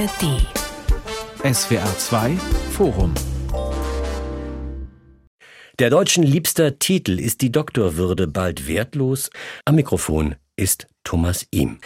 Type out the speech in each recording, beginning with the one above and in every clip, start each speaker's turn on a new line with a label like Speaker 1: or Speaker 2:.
Speaker 1: ARD. SWR 2 Forum.
Speaker 2: Der Deutschen liebster Titel ist die Doktorwürde bald wertlos. Am Mikrofon ist Thomas Ihm.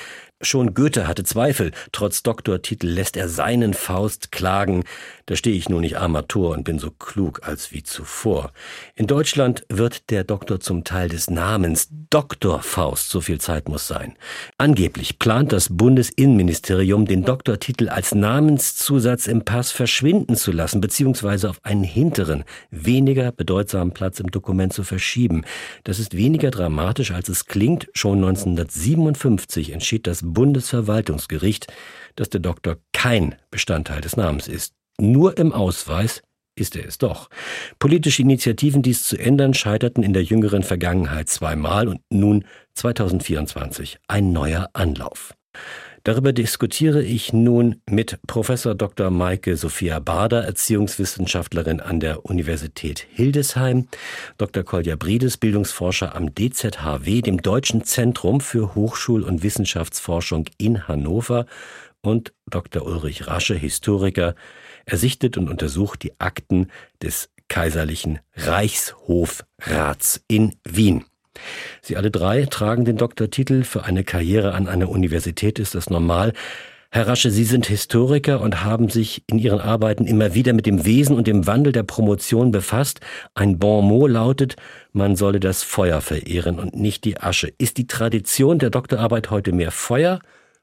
Speaker 2: Schon Goethe hatte Zweifel. Trotz Doktortitel lässt er seinen Faust klagen. Da stehe ich nur nicht Amateur und bin so klug als wie zuvor. In Deutschland wird der Doktor zum Teil des Namens Doktor Faust. So viel Zeit muss sein. Angeblich plant das Bundesinnenministerium, den Doktortitel als Namenszusatz im Pass verschwinden zu lassen, beziehungsweise auf einen hinteren, weniger bedeutsamen Platz im Dokument zu verschieben. Das ist weniger dramatisch, als es klingt. Schon 1957 entschied das Bundesverwaltungsgericht, dass der Doktor kein Bestandteil des Namens ist. Nur im Ausweis ist er es doch. Politische Initiativen, dies zu ändern, scheiterten in der jüngeren Vergangenheit zweimal und nun 2024 ein neuer Anlauf. Darüber diskutiere ich nun mit Professor Dr. Maike Sophia Bader, Erziehungswissenschaftlerin an der Universität Hildesheim, Dr. Kolja Briedes, Bildungsforscher am DZHW, dem Deutschen Zentrum für Hochschul- und Wissenschaftsforschung in Hannover und Dr. Ulrich Rasche, Historiker. Er sichtet und untersucht die Akten des Kaiserlichen Reichshofrats in Wien. Sie alle drei tragen den Doktortitel. Für eine Karriere an einer Universität ist das normal. Herr Rasche, Sie sind Historiker und haben sich in Ihren Arbeiten immer wieder mit dem Wesen und dem Wandel der Promotion befasst. Ein Bon mot lautet, man solle das Feuer verehren und nicht die Asche. Ist die Tradition der Doktorarbeit heute mehr Feuer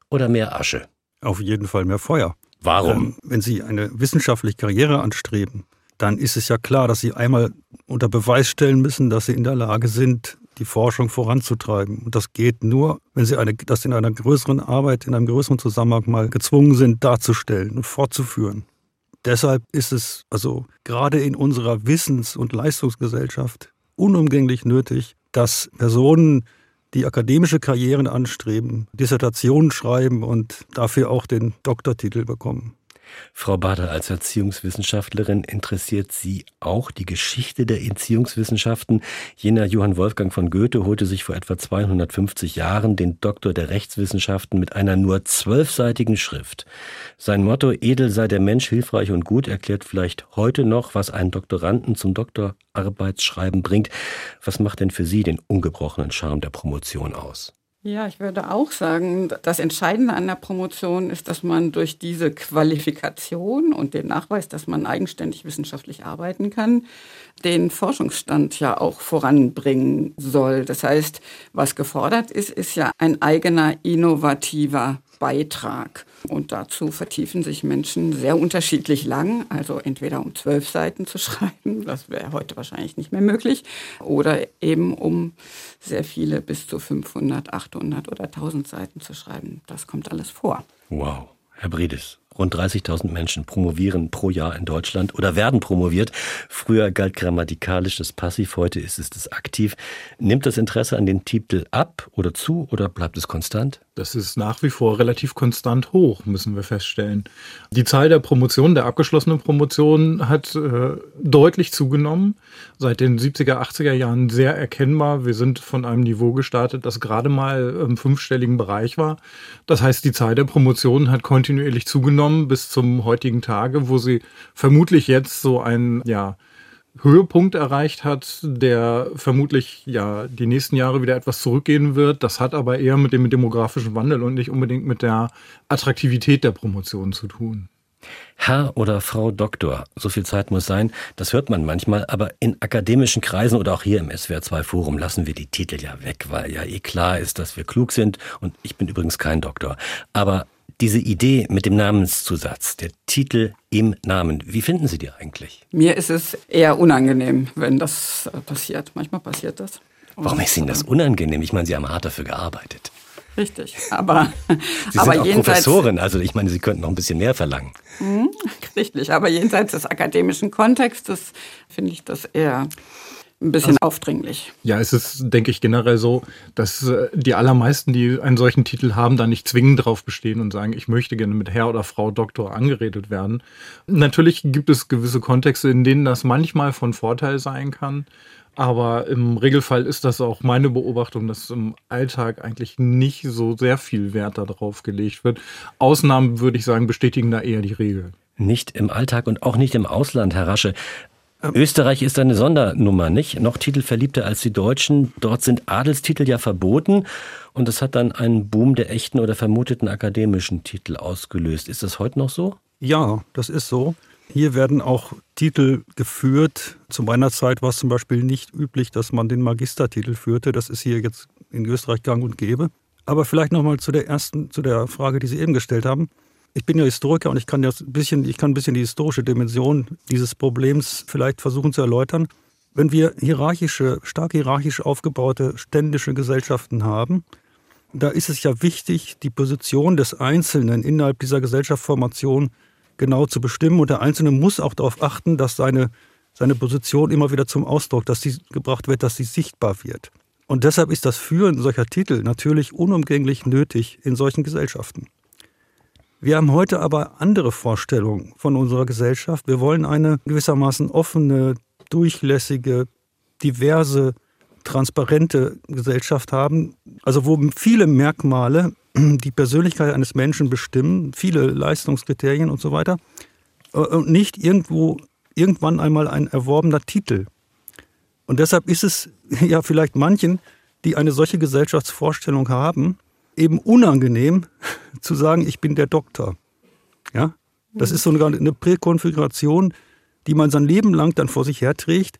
Speaker 2: oder mehr Asche?
Speaker 3: Auf jeden Fall mehr Feuer.
Speaker 2: Warum? Ähm,
Speaker 3: wenn Sie eine wissenschaftliche Karriere anstreben, dann ist es ja klar, dass Sie einmal unter Beweis stellen müssen, dass Sie in der Lage sind, die Forschung voranzutreiben. Und das geht nur, wenn Sie eine, das in einer größeren Arbeit, in einem größeren Zusammenhang mal gezwungen sind, darzustellen und fortzuführen. Deshalb ist es also gerade in unserer Wissens- und Leistungsgesellschaft unumgänglich nötig, dass Personen, die akademische Karrieren anstreben, Dissertationen schreiben und dafür auch den Doktortitel bekommen.
Speaker 2: Frau Bader, als Erziehungswissenschaftlerin interessiert Sie auch die Geschichte der Erziehungswissenschaften. Jener Johann Wolfgang von Goethe holte sich vor etwa 250 Jahren den Doktor der Rechtswissenschaften mit einer nur zwölfseitigen Schrift. Sein Motto Edel sei der Mensch hilfreich und gut erklärt vielleicht heute noch, was einen Doktoranden zum Doktorarbeitsschreiben bringt. Was macht denn für Sie den ungebrochenen Charme der Promotion aus?
Speaker 4: Ja, ich würde auch sagen, das Entscheidende an der Promotion ist, dass man durch diese Qualifikation und den Nachweis, dass man eigenständig wissenschaftlich arbeiten kann, den Forschungsstand ja auch voranbringen soll. Das heißt, was gefordert ist, ist ja ein eigener innovativer Beitrag. Und dazu vertiefen sich Menschen sehr unterschiedlich lang, also entweder um zwölf Seiten zu schreiben, das wäre heute wahrscheinlich nicht mehr möglich, oder eben um sehr viele bis zu 500, 800 oder 1000 Seiten zu schreiben. Das kommt alles vor.
Speaker 2: Wow. Herr Bredis, Rund 30.000 Menschen promovieren pro Jahr in Deutschland oder werden promoviert. Früher galt grammatikalisch das Passiv, heute ist es das Aktiv. Nimmt das Interesse an den Titel ab oder zu oder bleibt es konstant?
Speaker 5: Das ist nach wie vor relativ konstant hoch, müssen wir feststellen. Die Zahl der Promotionen, der abgeschlossenen Promotionen hat äh, deutlich zugenommen. Seit den 70er, 80er Jahren sehr erkennbar. Wir sind von einem Niveau gestartet, das gerade mal im fünfstelligen Bereich war. Das heißt, die Zahl der Promotionen hat kontinuierlich zugenommen bis zum heutigen Tage, wo sie vermutlich jetzt so ein, ja, Höhepunkt erreicht hat, der vermutlich ja die nächsten Jahre wieder etwas zurückgehen wird. Das hat aber eher mit dem demografischen Wandel und nicht unbedingt mit der Attraktivität der Promotion zu tun.
Speaker 2: Herr oder Frau Doktor, so viel Zeit muss sein, das hört man manchmal, aber in akademischen Kreisen oder auch hier im SWR2 Forum lassen wir die Titel ja weg, weil ja eh klar ist, dass wir klug sind und ich bin übrigens kein Doktor. Aber diese Idee mit dem Namenszusatz, der Titel im Namen, wie finden Sie die eigentlich?
Speaker 4: Mir ist es eher unangenehm, wenn das äh, passiert. Manchmal passiert das.
Speaker 2: Warum ist Ihnen das unangenehm? Ich meine, Sie haben hart dafür gearbeitet.
Speaker 4: Richtig, aber
Speaker 2: Sie sind aber auch Professorin, also ich meine, Sie könnten noch ein bisschen mehr verlangen.
Speaker 4: Mh, richtig, aber jenseits des akademischen Kontextes finde ich das eher ein bisschen also, aufdringlich.
Speaker 5: Ja, es ist, denke ich, generell so, dass äh, die allermeisten, die einen solchen Titel haben, da nicht zwingend drauf bestehen und sagen, ich möchte gerne mit Herr oder Frau Doktor angeredet werden. Natürlich gibt es gewisse Kontexte, in denen das manchmal von Vorteil sein kann. Aber im Regelfall ist das auch meine Beobachtung, dass im Alltag eigentlich nicht so sehr viel Wert darauf gelegt wird. Ausnahmen, würde ich sagen, bestätigen da eher die Regel.
Speaker 2: Nicht im Alltag und auch nicht im Ausland, Herr Rasche. Österreich ist eine Sondernummer, nicht? Noch titelverliebter als die Deutschen. Dort sind Adelstitel ja verboten und das hat dann einen Boom der echten oder vermuteten akademischen Titel ausgelöst. Ist das heute noch so?
Speaker 3: Ja, das ist so. Hier werden auch Titel geführt. Zu meiner Zeit war es zum Beispiel nicht üblich, dass man den Magistertitel führte. Das ist hier jetzt in Österreich gang und gäbe. Aber vielleicht nochmal zu der ersten, zu der Frage, die Sie eben gestellt haben. Ich bin ja Historiker und ich kann das ein bisschen, ich kann ein bisschen die historische Dimension dieses Problems vielleicht versuchen zu erläutern. Wenn wir hierarchische, stark hierarchisch aufgebaute ständische Gesellschaften haben, da ist es ja wichtig, die Position des Einzelnen innerhalb dieser Gesellschaftsformation genau zu bestimmen. Und der Einzelne muss auch darauf achten, dass seine, seine Position immer wieder zum Ausdruck, dass sie gebracht wird, dass sie sichtbar wird. Und deshalb ist das Führen solcher Titel natürlich unumgänglich nötig in solchen Gesellschaften. Wir haben heute aber andere Vorstellungen von unserer Gesellschaft. Wir wollen eine gewissermaßen offene, durchlässige, diverse, transparente Gesellschaft haben, also wo viele Merkmale die Persönlichkeit eines Menschen bestimmen, viele Leistungskriterien und so weiter, äh, und nicht irgendwo irgendwann einmal ein erworbener Titel. Und deshalb ist es ja vielleicht manchen, die eine solche Gesellschaftsvorstellung haben, eben unangenehm zu sagen, ich bin der Doktor. Ja? Das ist so eine, eine Präkonfiguration, die man sein Leben lang dann vor sich herträgt,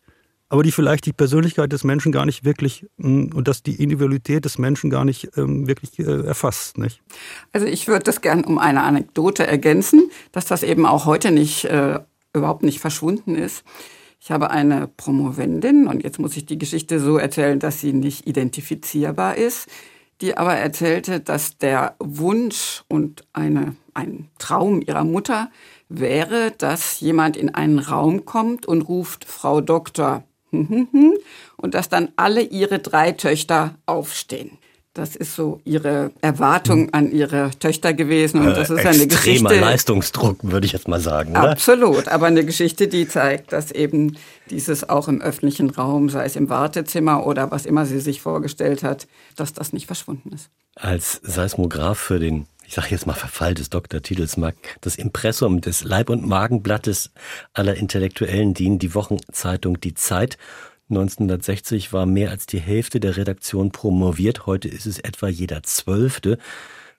Speaker 3: aber die vielleicht die Persönlichkeit des Menschen gar nicht wirklich mm, und dass die Individualität des Menschen gar nicht ähm, wirklich äh, erfasst. Nicht?
Speaker 4: Also ich würde das gern um eine Anekdote ergänzen, dass das eben auch heute nicht äh, überhaupt nicht verschwunden ist. Ich habe eine Promovendin und jetzt muss ich die Geschichte so erzählen, dass sie nicht identifizierbar ist die aber erzählte, dass der Wunsch und eine, ein Traum ihrer Mutter wäre, dass jemand in einen Raum kommt und ruft Frau Doktor und dass dann alle ihre drei Töchter aufstehen. Das ist so ihre Erwartung an ihre Töchter gewesen. Und das ist
Speaker 2: äh,
Speaker 4: eine Geschichte.
Speaker 2: Leistungsdruck, würde ich jetzt mal sagen. Oder?
Speaker 4: Absolut. Aber eine Geschichte, die zeigt, dass eben dieses auch im öffentlichen Raum, sei es im Wartezimmer oder was immer sie sich vorgestellt hat, dass das nicht verschwunden ist.
Speaker 2: Als Seismograph für den ich sage jetzt mal Verfall des Doktortitels mag das Impressum des Leib- und Magenblattes aller Intellektuellen dienen, die Wochenzeitung Die Zeit 1960 war mehr als die Hälfte der Redaktion promoviert, heute ist es etwa jeder Zwölfte.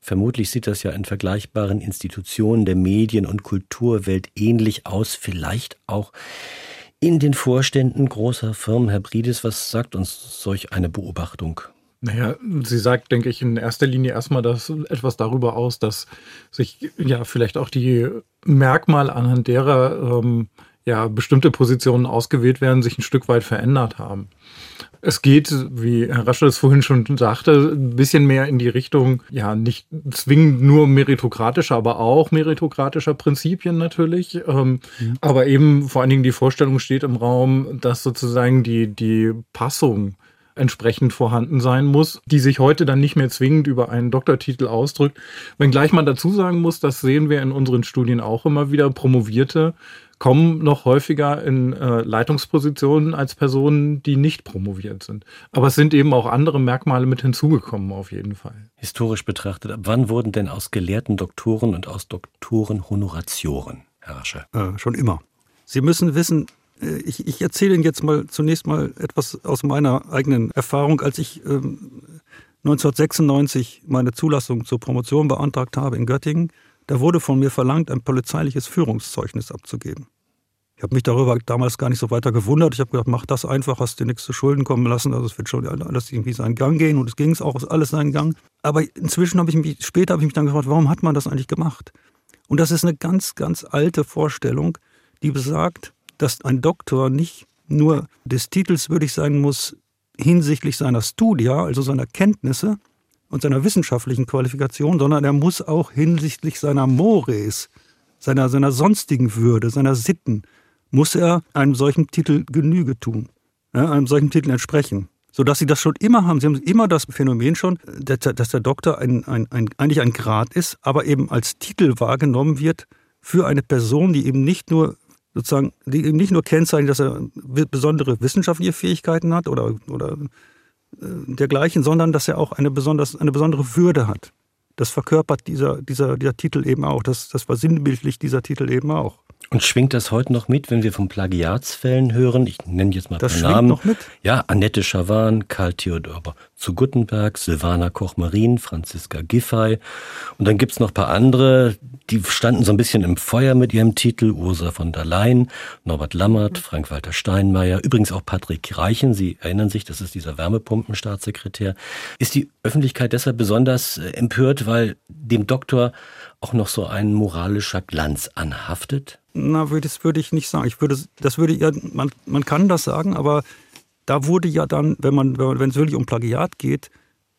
Speaker 2: Vermutlich sieht das ja in vergleichbaren Institutionen der Medien- und Kulturwelt ähnlich aus, vielleicht auch in den Vorständen großer Firmen. Herr Brides, was sagt uns solch eine Beobachtung?
Speaker 5: Naja, sie sagt, denke ich, in erster Linie erstmal das, etwas darüber aus, dass sich ja vielleicht auch die Merkmale anhand derer ähm, ja bestimmte Positionen ausgewählt werden, sich ein Stück weit verändert haben. Es geht, wie Herr Raschel es vorhin schon sagte, ein bisschen mehr in die Richtung, ja, nicht zwingend nur meritokratischer, aber auch meritokratischer Prinzipien natürlich. Ähm, mhm. Aber eben vor allen Dingen die Vorstellung steht im Raum, dass sozusagen die, die Passung entsprechend vorhanden sein muss, die sich heute dann nicht mehr zwingend über einen Doktortitel ausdrückt. Wenngleich man dazu sagen muss, das sehen wir in unseren Studien auch immer wieder, Promovierte kommen noch häufiger in äh, Leitungspositionen als Personen, die nicht promoviert sind. Aber es sind eben auch andere Merkmale mit hinzugekommen, auf jeden Fall.
Speaker 2: Historisch betrachtet, ab wann wurden denn aus gelehrten Doktoren und aus Doktoren Honoratioren, Herr Rasche?
Speaker 3: Äh, schon immer. Sie müssen wissen, ich, ich erzähle Ihnen jetzt mal zunächst mal etwas aus meiner eigenen Erfahrung, als ich ähm, 1996 meine Zulassung zur Promotion beantragt habe in Göttingen. Da wurde von mir verlangt, ein polizeiliches Führungszeugnis abzugeben. Ich habe mich darüber damals gar nicht so weiter gewundert. Ich habe gedacht, mach das einfach, hast dir nichts zu Schulden kommen lassen. Also es wird schon alles irgendwie seinen Gang gehen und es ging es auch alles seinen Gang. Aber inzwischen habe ich mich, später habe ich mich dann gefragt, warum hat man das eigentlich gemacht? Und das ist eine ganz, ganz alte Vorstellung, die besagt, dass ein Doktor nicht nur des Titels würdig sein muss hinsichtlich seiner Studia, also seiner Kenntnisse und seiner wissenschaftlichen Qualifikation, sondern er muss auch hinsichtlich seiner Mores, seiner, seiner sonstigen Würde, seiner Sitten, muss er einem solchen Titel Genüge tun, ja, einem solchen Titel entsprechen. Sodass sie das schon immer haben. Sie haben immer das Phänomen schon, dass der Doktor ein, ein, ein, eigentlich ein Grad ist, aber eben als Titel wahrgenommen wird für eine Person, die eben nicht nur sozusagen, die eben nicht nur kennzeichnen, dass er besondere wissenschaftliche Fähigkeiten hat oder, oder äh, dergleichen, sondern dass er auch eine, besonders, eine besondere Würde hat. Das verkörpert dieser, dieser, dieser Titel eben auch. Das, das versinnbildlich dieser Titel eben auch.
Speaker 2: Und schwingt das heute noch mit, wenn wir von Plagiatsfällen hören? Ich nenne jetzt mal
Speaker 3: das
Speaker 2: ein paar Namen.
Speaker 3: Noch mit?
Speaker 2: Ja, Annette Schawan, Karl Theodor zu Guttenberg, Silvana Koch-Marin, Franziska Giffey. Und dann gibt's noch ein paar andere, die standen so ein bisschen im Feuer mit ihrem Titel. Ursula von der Leyen, Norbert Lammert, Frank-Walter Steinmeier, übrigens auch Patrick Reichen. Sie erinnern sich, das ist dieser Wärmepumpenstaatssekretär. Ist die Öffentlichkeit deshalb besonders äh, empört, weil dem Doktor auch noch so ein moralischer Glanz anhaftet?
Speaker 3: Na, das würde ich nicht sagen. Ich würde, das würde ja, man, man kann das sagen, aber da wurde ja dann, wenn man, wenn es wirklich um Plagiat geht,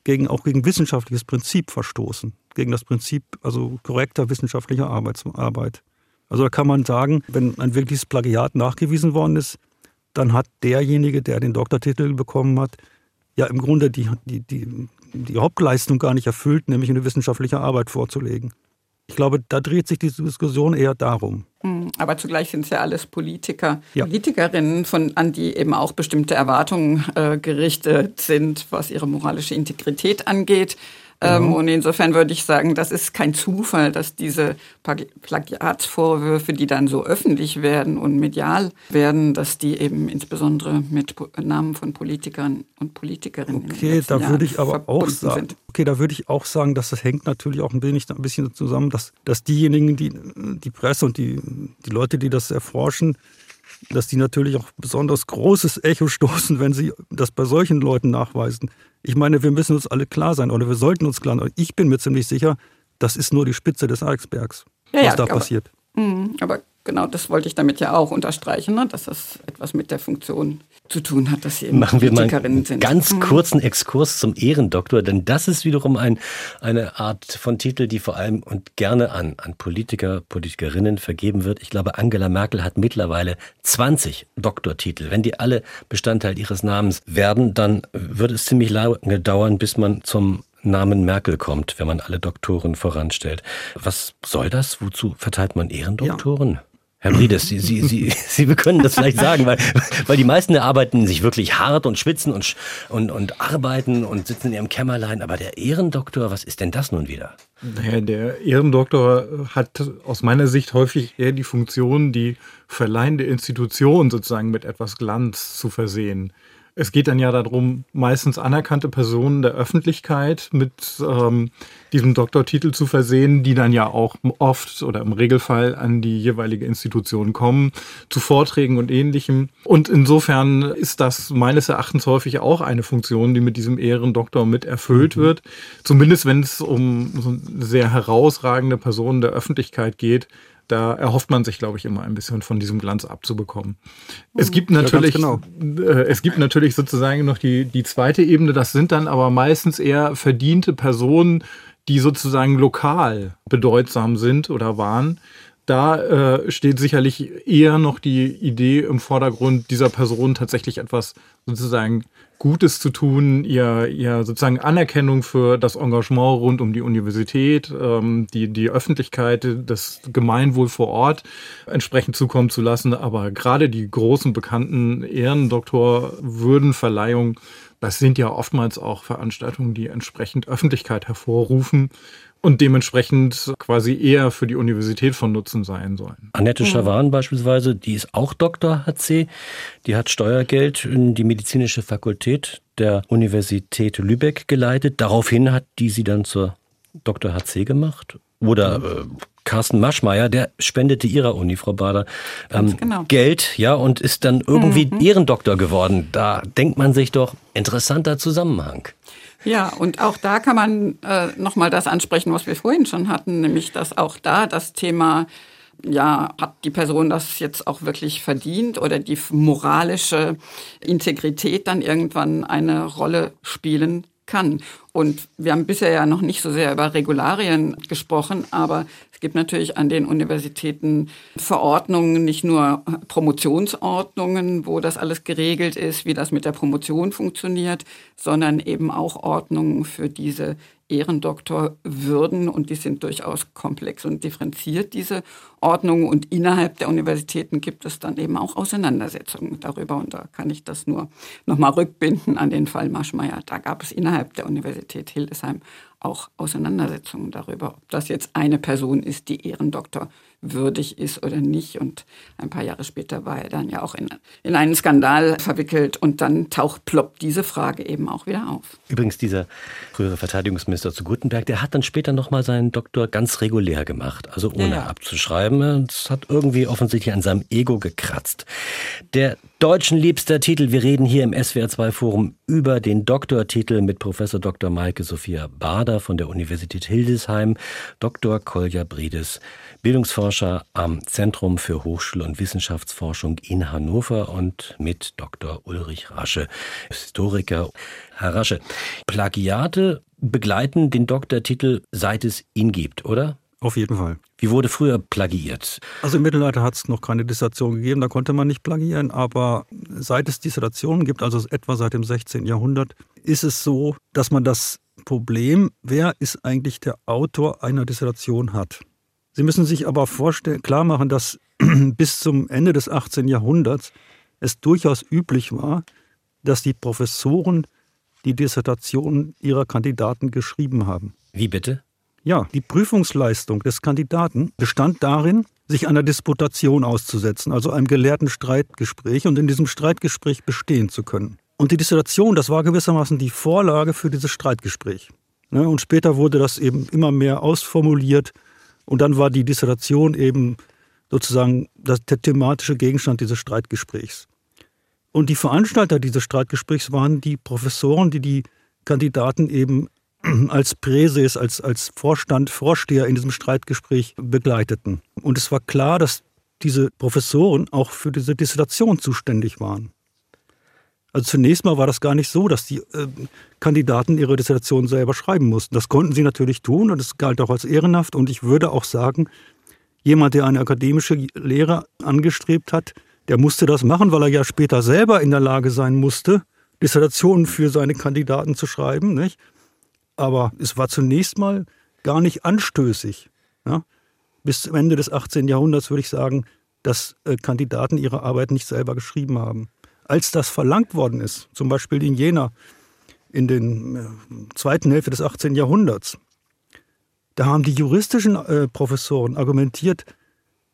Speaker 3: gegen, auch gegen wissenschaftliches Prinzip verstoßen. Gegen das Prinzip, also korrekter wissenschaftlicher Arbeit. Also da kann man sagen, wenn ein wirkliches Plagiat nachgewiesen worden ist, dann hat derjenige, der den Doktortitel bekommen hat, ja im Grunde die, die, die, die Hauptleistung gar nicht erfüllt, nämlich eine wissenschaftliche Arbeit vorzulegen. Ich glaube, da dreht sich die Diskussion eher darum.
Speaker 4: Aber zugleich sind es ja alles Politiker, ja. Politikerinnen, von, an die eben auch bestimmte Erwartungen äh, gerichtet sind, was ihre moralische Integrität angeht. Ähm, mhm. Und insofern würde ich sagen, das ist kein Zufall, dass diese Plagiatsvorwürfe, die dann so öffentlich werden und medial werden, dass die eben insbesondere mit Namen von Politikern und Politikerinnen.
Speaker 3: Okay, da Jahren würde ich aber auch sagen. Sind. Okay, da würde ich auch sagen, dass das hängt natürlich auch ein wenig ein bisschen zusammen, dass, dass diejenigen, die die Presse und die, die Leute, die das erforschen, dass die natürlich auch besonders großes Echo stoßen, wenn sie das bei solchen Leuten nachweisen. Ich meine, wir müssen uns alle klar sein oder wir sollten uns klar sein. Ich bin mir ziemlich sicher, das ist nur die Spitze des Eisbergs, ja, was ja, da passiert.
Speaker 4: Mh, aber genau das wollte ich damit ja auch unterstreichen, ne? dass das etwas mit der Funktion zu tun hat, dass sie eben
Speaker 2: Machen wir mal einen sind. ganz mhm. kurzen Exkurs zum Ehrendoktor, denn das ist wiederum ein, eine Art von Titel, die vor allem und gerne an, an Politiker, Politikerinnen vergeben wird. Ich glaube, Angela Merkel hat mittlerweile 20 Doktortitel. Wenn die alle Bestandteil ihres Namens werden, dann wird es ziemlich lange dauern, bis man zum Namen Merkel kommt, wenn man alle Doktoren voranstellt. Was soll das? Wozu verteilt man Ehrendoktoren? Ja. Herr Briedes, Sie, Sie, Sie, Sie können das vielleicht sagen, weil, weil die meisten arbeiten sich wirklich hart und schwitzen und, und, und arbeiten und sitzen in ihrem Kämmerlein. Aber der Ehrendoktor, was ist denn das nun wieder?
Speaker 5: Naja, der Ehrendoktor hat aus meiner Sicht häufig eher die Funktion, die verleihende Institution sozusagen mit etwas Glanz zu versehen. Es geht dann ja darum, meistens anerkannte Personen der Öffentlichkeit mit ähm, diesem Doktortitel zu versehen, die dann ja auch oft oder im Regelfall an die jeweilige Institution kommen, zu Vorträgen und ähnlichem. Und insofern ist das meines Erachtens häufig auch eine Funktion, die mit diesem Ehrendoktor mit erfüllt mhm. wird. Zumindest wenn es um sehr herausragende Personen der Öffentlichkeit geht, da erhofft man sich, glaube ich, immer ein bisschen von diesem Glanz abzubekommen. Es gibt natürlich, ja, genau. äh, es gibt natürlich sozusagen noch die, die zweite Ebene. Das sind dann aber meistens eher verdiente Personen, die sozusagen lokal bedeutsam sind oder waren. Da äh, steht sicherlich eher noch die Idee im Vordergrund, dieser Person tatsächlich etwas sozusagen Gutes zu tun, ihr, ihr sozusagen Anerkennung für das Engagement rund um die Universität, ähm, die, die Öffentlichkeit, das Gemeinwohl vor Ort entsprechend zukommen zu lassen. Aber gerade die großen bekannten Ehrendoktorwürdenverleihungen, das sind ja oftmals auch Veranstaltungen, die entsprechend Öffentlichkeit hervorrufen und dementsprechend quasi eher für die Universität von Nutzen sein sollen.
Speaker 2: Annette Schawan beispielsweise, die ist auch Doktor, sie. Die hat Steuergeld in die medizinische Fakultät der Universität Lübeck geleitet. Daraufhin hat die sie dann zur Dr. HC gemacht. Oder äh, Carsten Maschmeyer, der spendete ihrer Uni, Frau Bader, ähm, genau. Geld, ja, und ist dann irgendwie mhm. Ehrendoktor geworden. Da denkt man sich doch, interessanter Zusammenhang.
Speaker 4: Ja, und auch da kann man äh, nochmal das ansprechen, was wir vorhin schon hatten, nämlich dass auch da das Thema, ja, hat die Person das jetzt auch wirklich verdient oder die moralische Integrität dann irgendwann eine Rolle spielen kann. Und wir haben bisher ja noch nicht so sehr über Regularien gesprochen, aber gibt natürlich an den Universitäten Verordnungen, nicht nur Promotionsordnungen, wo das alles geregelt ist, wie das mit der Promotion funktioniert, sondern eben auch Ordnungen für diese Ehrendoktorwürden und die sind durchaus komplex und differenziert, diese Ordnungen. Und innerhalb der Universitäten gibt es dann eben auch Auseinandersetzungen darüber. Und da kann ich das nur nochmal rückbinden an den Fall Maschmeyer. Da gab es innerhalb der Universität Hildesheim auch Auseinandersetzungen darüber, ob das jetzt eine Person ist, die Ehrendoktor würdig ist oder nicht. Und ein paar Jahre später war er dann ja auch in, in einen Skandal verwickelt und dann taucht ploppt diese Frage eben auch wieder auf.
Speaker 2: Übrigens, dieser frühere Verteidigungsminister zu Gutenberg, der hat dann später nochmal seinen Doktor ganz regulär gemacht, also ohne ja, abzuschreiben. Das hat irgendwie offensichtlich an seinem Ego gekratzt. Der deutschen liebster Titel, wir reden hier im SWR2 Forum über den Doktortitel mit Professor Dr. Maike Sophia Bader von der Universität Hildesheim, Dr. Kolja Brides Bildungsforscher am Zentrum für Hochschul- und Wissenschaftsforschung in Hannover und mit Dr. Ulrich Rasche, Historiker. Herr Rasche, Plagiate begleiten den Doktortitel, seit es ihn gibt, oder?
Speaker 3: Auf jeden Fall.
Speaker 2: Wie wurde früher plagiiert?
Speaker 3: Also im Mittelalter hat es noch keine Dissertation gegeben, da konnte man nicht plagieren, aber seit es Dissertationen gibt, also etwa seit dem 16. Jahrhundert, ist es so, dass man das Problem, wer ist eigentlich der Autor einer Dissertation hat. Sie müssen sich aber vorstellen, klar machen, dass bis zum Ende des 18. Jahrhunderts es durchaus üblich war, dass die Professoren die Dissertationen ihrer Kandidaten geschrieben haben.
Speaker 2: Wie bitte?
Speaker 3: Ja, die Prüfungsleistung des Kandidaten bestand darin, sich einer Disputation auszusetzen, also einem gelehrten Streitgespräch und in diesem Streitgespräch bestehen zu können. Und die Dissertation, das war gewissermaßen die Vorlage für dieses Streitgespräch. Ne, und später wurde das eben immer mehr ausformuliert und dann war die Dissertation eben sozusagen das, der thematische Gegenstand dieses Streitgesprächs. Und die Veranstalter dieses Streitgesprächs waren die Professoren, die die Kandidaten eben als Präses, als, als Vorstand, Vorsteher in diesem Streitgespräch begleiteten. Und es war klar, dass diese Professoren auch für diese Dissertation zuständig waren. Also zunächst mal war das gar nicht so, dass die äh, Kandidaten ihre Dissertation selber schreiben mussten. Das konnten sie natürlich tun und es galt auch als ehrenhaft. Und ich würde auch sagen, jemand, der eine akademische Lehre angestrebt hat, der musste das machen, weil er ja später selber in der Lage sein musste, Dissertationen für seine Kandidaten zu schreiben. Nicht? Aber es war zunächst mal gar nicht anstößig. Ja? Bis zum Ende des 18. Jahrhunderts würde ich sagen, dass äh, Kandidaten ihre Arbeit nicht selber geschrieben haben als das verlangt worden ist, zum Beispiel in Jena in der äh, zweiten Hälfte des 18. Jahrhunderts, da haben die juristischen äh, Professoren argumentiert,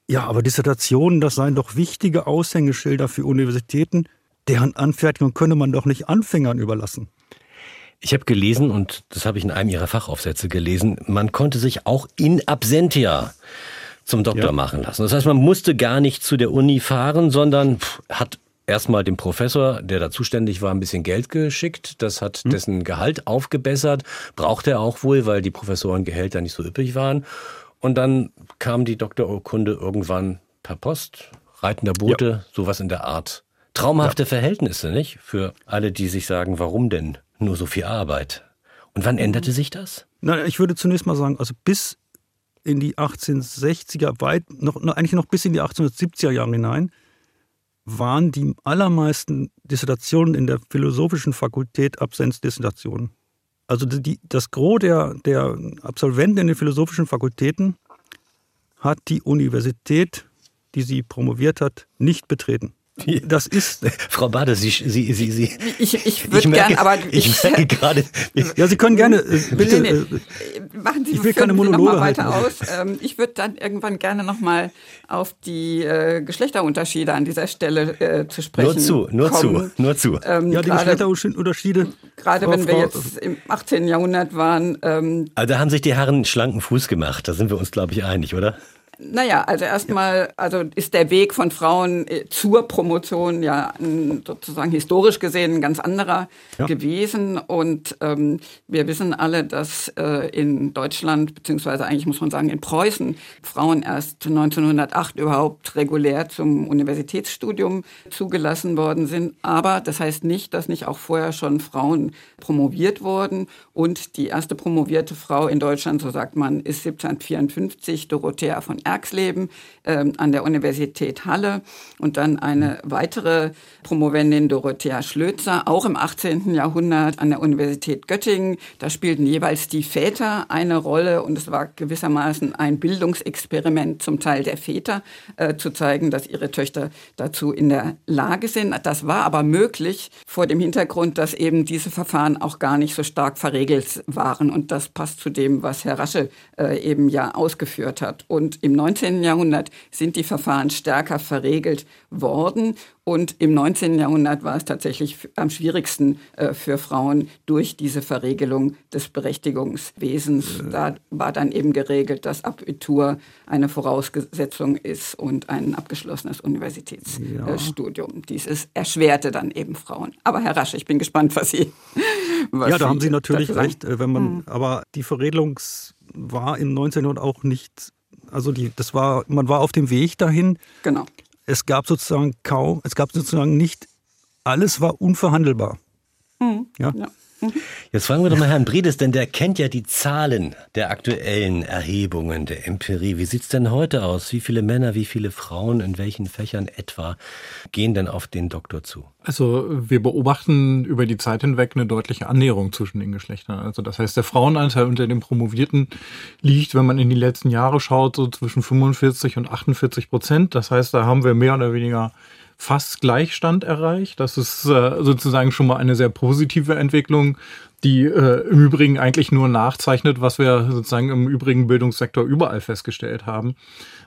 Speaker 3: ja, aber Dissertationen, das seien doch wichtige Aushängeschilder für Universitäten, deren Anfertigung könne man doch nicht Anfängern überlassen.
Speaker 2: Ich habe gelesen, und das habe ich in einem Ihrer Fachaufsätze gelesen, man konnte sich auch in Absentia zum Doktor ja. machen lassen. Das heißt, man musste gar nicht zu der Uni fahren, sondern hat erstmal dem Professor, der da zuständig war, ein bisschen Geld geschickt. Das hat hm. dessen Gehalt aufgebessert. Braucht er auch wohl, weil die Professorengehälter nicht so üppig waren. Und dann kam die Doktorurkunde irgendwann per Post, reitender Bote, ja. sowas in der Art. Traumhafte ja. Verhältnisse, nicht? Für alle, die sich sagen, warum denn nur so viel Arbeit? Und wann änderte sich das?
Speaker 3: Na, ich würde zunächst mal sagen, also bis in die 1860er, weit, noch, eigentlich noch bis in die 1870er Jahre hinein, waren die allermeisten Dissertationen in der philosophischen Fakultät Absenzdissertationen. Also die, das Gros der, der Absolventen in den philosophischen Fakultäten hat die Universität, die sie promoviert hat, nicht betreten.
Speaker 2: Das ist. Frau Bade, Sie, Sie, Sie, Sie.
Speaker 4: Ich, ich würde gerne, aber
Speaker 2: ich, ich merke gerade.
Speaker 3: Ja, Sie können gerne, äh, bitte. Nee, nee.
Speaker 4: Äh, Machen Sie, ich will keine Monologe noch weiter aus. Ähm, ich würde dann irgendwann gerne noch mal auf die äh, Geschlechterunterschiede an dieser Stelle äh, zu sprechen
Speaker 2: Nur zu, nur kommen. zu, nur zu.
Speaker 3: Ähm, ja, die grade, Geschlechterunterschiede.
Speaker 4: Gerade wenn wir jetzt im 18. Jahrhundert waren.
Speaker 2: Ähm, also da haben sich die Herren schlanken Fuß gemacht. Da sind wir uns, glaube ich, einig, oder?
Speaker 4: Naja, also erstmal, also ist der Weg von Frauen äh, zur Promotion ja sozusagen historisch gesehen ein ganz anderer ja. gewesen. Und ähm, wir wissen alle, dass äh, in Deutschland, beziehungsweise eigentlich muss man sagen in Preußen, Frauen erst 1908 überhaupt regulär zum Universitätsstudium zugelassen worden sind. Aber das heißt nicht, dass nicht auch vorher schon Frauen promoviert wurden. Und die erste promovierte Frau in Deutschland, so sagt man, ist 1754 Dorothea von Erxleben äh, an der Universität Halle und dann eine weitere Promovendin Dorothea Schlözer, auch im 18. Jahrhundert an der Universität Göttingen. Da spielten jeweils die Väter eine Rolle und es war gewissermaßen ein Bildungsexperiment zum Teil der Väter, äh, zu zeigen, dass ihre Töchter dazu in der Lage sind. Das war aber möglich vor dem Hintergrund, dass eben diese Verfahren auch gar nicht so stark verregelt waren. Und das passt zu dem, was Herr Rasche äh, eben ja ausgeführt hat. Und im 19. Jahrhundert sind die Verfahren stärker verregelt worden. Und im 19. Jahrhundert war es tatsächlich am schwierigsten äh, für Frauen durch diese Verregelung des Berechtigungswesens. Da war dann eben geregelt, dass Abitur eine Voraussetzung ist und ein abgeschlossenes Universitätsstudium. Ja. Dieses erschwerte dann eben Frauen. Aber Herr Rasch, ich bin gespannt, was Sie.
Speaker 3: Was ja, da haben Sie natürlich recht. Äh, wenn man, hm. aber die Verregelung war im 19. Jahrhundert auch nicht also die, das war, man war auf dem Weg dahin.
Speaker 4: Genau.
Speaker 3: Es gab sozusagen kaum, es gab sozusagen nicht, alles war unverhandelbar.
Speaker 2: Mhm. Ja. ja. Jetzt fragen wir doch mal Herrn Briedes, denn der kennt ja die Zahlen der aktuellen Erhebungen der Empirie. Wie sieht's denn heute aus? Wie viele Männer, wie viele Frauen, in welchen Fächern etwa gehen denn auf den Doktor zu?
Speaker 5: Also wir beobachten über die Zeit hinweg eine deutliche Annäherung zwischen den Geschlechtern. Also das heißt, der Frauenanteil unter den Promovierten liegt, wenn man in die letzten Jahre schaut, so zwischen 45 und 48 Prozent. Das heißt, da haben wir mehr oder weniger fast Gleichstand erreicht. Das ist äh, sozusagen schon mal eine sehr positive Entwicklung die äh, im Übrigen eigentlich nur nachzeichnet, was wir sozusagen im übrigen Bildungssektor überall festgestellt haben.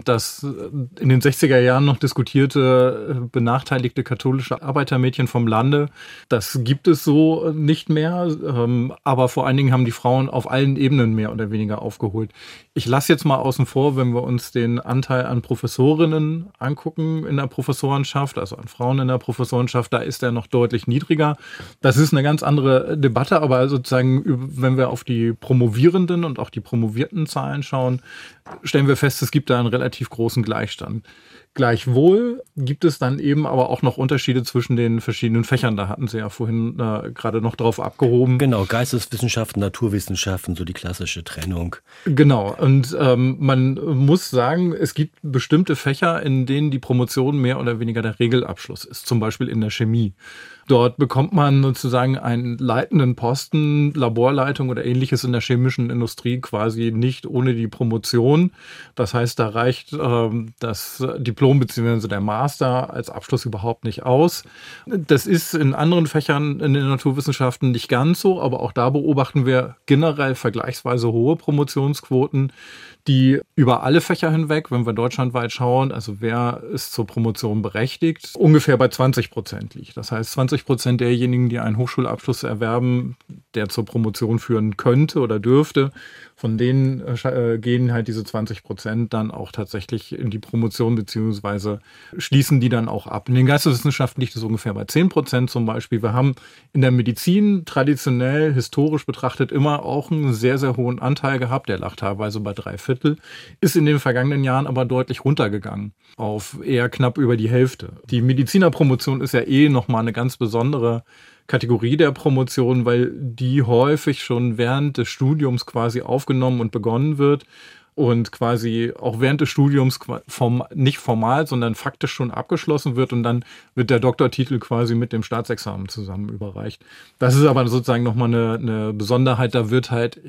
Speaker 5: Das äh, in den 60er Jahren noch diskutierte äh, benachteiligte katholische Arbeitermädchen vom Lande, das gibt es so nicht mehr, ähm, aber vor allen Dingen haben die Frauen auf allen Ebenen mehr oder weniger aufgeholt. Ich lasse jetzt mal außen vor, wenn wir uns den Anteil an Professorinnen angucken in der Professorenschaft, also an Frauen in der Professorenschaft, da ist er noch deutlich niedriger. Das ist eine ganz andere Debatte, aber sozusagen, wenn wir auf die Promovierenden und auch die promovierten Zahlen schauen, stellen wir fest, es gibt da einen relativ großen Gleichstand. Gleichwohl gibt es dann eben aber auch noch Unterschiede zwischen den verschiedenen Fächern. Da hatten Sie ja vorhin äh, gerade noch drauf abgehoben.
Speaker 2: Genau, Geisteswissenschaften, Naturwissenschaften, so die klassische Trennung.
Speaker 5: Genau, und ähm, man muss sagen, es gibt bestimmte Fächer, in denen die Promotion mehr oder weniger der Regelabschluss ist, zum Beispiel in der Chemie. Dort bekommt man sozusagen einen leitenden Posten, Laborleitung oder ähnliches in der chemischen Industrie quasi nicht ohne die Promotion. Das heißt, da reicht ähm, das Diplom bzw. der Master als Abschluss überhaupt nicht aus. Das ist in anderen Fächern in den Naturwissenschaften nicht ganz so, aber auch da beobachten wir generell vergleichsweise hohe Promotionsquoten die über alle Fächer hinweg, wenn wir deutschlandweit schauen, also wer ist zur Promotion berechtigt, ungefähr bei 20 Prozent liegt. Das heißt, 20 Prozent derjenigen, die einen Hochschulabschluss erwerben, der zur Promotion führen könnte oder dürfte, von denen äh, gehen halt diese 20 Prozent dann auch tatsächlich in die Promotion beziehungsweise schließen die dann auch ab. In den Geisteswissenschaften liegt es ungefähr bei 10 Prozent zum Beispiel. Wir haben in der Medizin traditionell, historisch betrachtet, immer auch einen sehr, sehr hohen Anteil gehabt. Der lag teilweise bei drei Viertel, ist in den vergangenen Jahren aber deutlich runtergegangen auf eher knapp über die Hälfte. Die Medizinerpromotion ist ja eh nochmal eine ganz besondere Kategorie der Promotion, weil die häufig schon während des Studiums quasi aufgenommen und begonnen wird und quasi auch während des Studiums vom, nicht formal, sondern faktisch schon abgeschlossen wird und dann wird der Doktortitel quasi mit dem Staatsexamen zusammen überreicht. Das ist aber sozusagen nochmal eine, eine Besonderheit, da wird halt,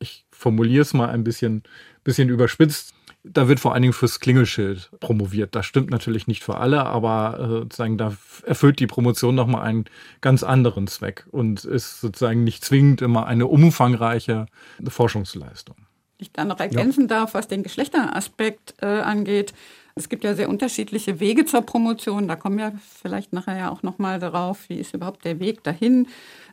Speaker 5: ich formuliere es mal ein bisschen, bisschen überspitzt, da wird vor allen Dingen fürs Klingelschild promoviert. Das stimmt natürlich nicht für alle, aber äh, sozusagen da erfüllt die Promotion nochmal einen ganz anderen Zweck und ist sozusagen nicht zwingend immer eine umfangreiche Forschungsleistung.
Speaker 4: Ich dann noch ergänzen ja. darf, was den Geschlechteraspekt äh, angeht. Es gibt ja sehr unterschiedliche Wege zur Promotion. Da kommen wir vielleicht nachher ja auch nochmal darauf, wie ist überhaupt der Weg dahin.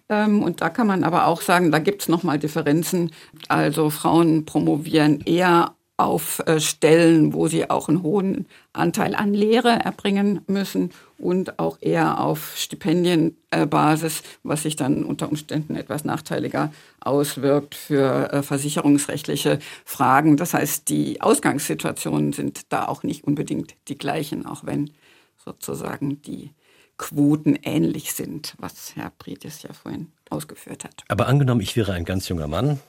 Speaker 4: Ähm, und da kann man aber auch sagen, da gibt es nochmal Differenzen. Also Frauen promovieren eher auf Stellen, wo sie auch einen hohen Anteil an Lehre erbringen müssen und auch eher auf Stipendienbasis, was sich dann unter Umständen etwas nachteiliger auswirkt für äh, versicherungsrechtliche Fragen. Das heißt, die Ausgangssituationen sind da auch nicht unbedingt die gleichen, auch wenn sozusagen die Quoten ähnlich sind, was Herr Brites ja vorhin ausgeführt hat.
Speaker 2: Aber angenommen, ich wäre ein ganz junger Mann,